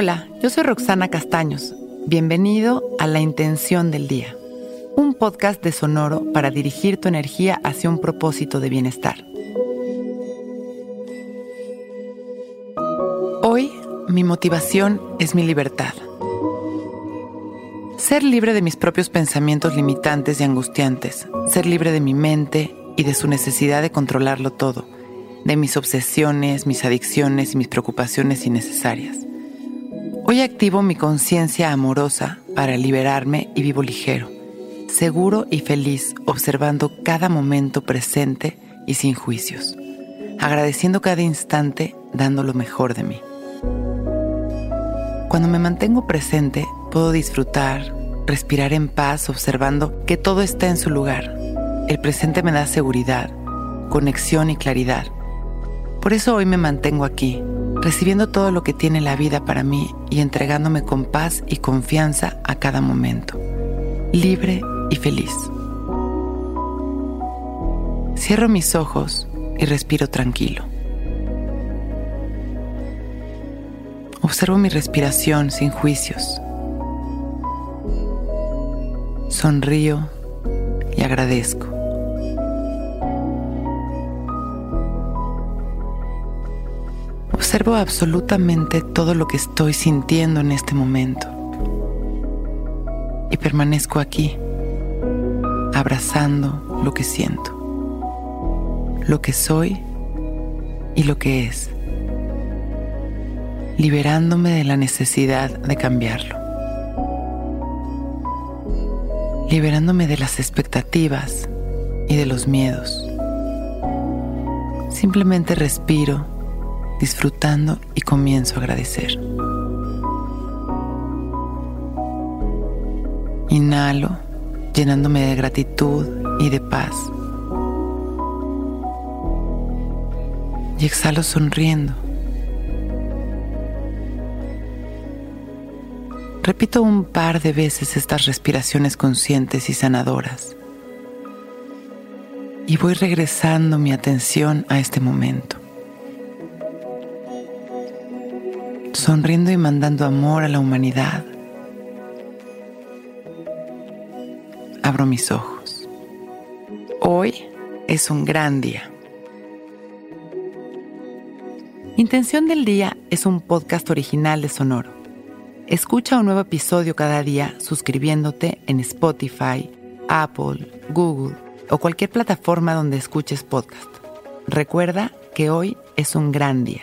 Hola, yo soy Roxana Castaños. Bienvenido a La Intención del Día, un podcast de Sonoro para dirigir tu energía hacia un propósito de bienestar. Hoy, mi motivación es mi libertad. Ser libre de mis propios pensamientos limitantes y angustiantes, ser libre de mi mente y de su necesidad de controlarlo todo, de mis obsesiones, mis adicciones y mis preocupaciones innecesarias. Hoy activo mi conciencia amorosa para liberarme y vivo ligero, seguro y feliz observando cada momento presente y sin juicios, agradeciendo cada instante dando lo mejor de mí. Cuando me mantengo presente, puedo disfrutar, respirar en paz observando que todo está en su lugar. El presente me da seguridad, conexión y claridad. Por eso hoy me mantengo aquí, recibiendo todo lo que tiene la vida para mí y entregándome con paz y confianza a cada momento, libre y feliz. Cierro mis ojos y respiro tranquilo. Observo mi respiración sin juicios. Sonrío y agradezco. Observo absolutamente todo lo que estoy sintiendo en este momento. Y permanezco aquí, abrazando lo que siento, lo que soy y lo que es, liberándome de la necesidad de cambiarlo, liberándome de las expectativas y de los miedos. Simplemente respiro disfrutando y comienzo a agradecer. Inhalo, llenándome de gratitud y de paz. Y exhalo sonriendo. Repito un par de veces estas respiraciones conscientes y sanadoras. Y voy regresando mi atención a este momento. Sonriendo y mandando amor a la humanidad. Abro mis ojos. Hoy es un gran día. Intención del Día es un podcast original de Sonoro. Escucha un nuevo episodio cada día suscribiéndote en Spotify, Apple, Google o cualquier plataforma donde escuches podcast. Recuerda que hoy es un gran día.